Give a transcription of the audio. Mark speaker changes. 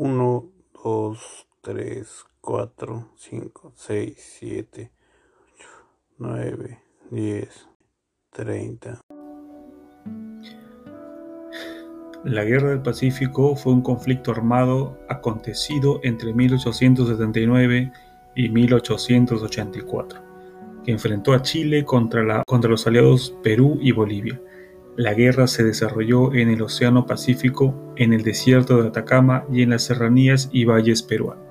Speaker 1: 1, 2, 3, 4, 5, 6, 7, 8, 9, 10, 30.
Speaker 2: La Guerra del Pacífico fue un conflicto armado acontecido entre 1879 y 1884, que enfrentó a Chile contra, contra los aliados Perú y Bolivia. La guerra se desarrolló en el Océano Pacífico, en el desierto de Atacama y en las serranías y valles peruanos.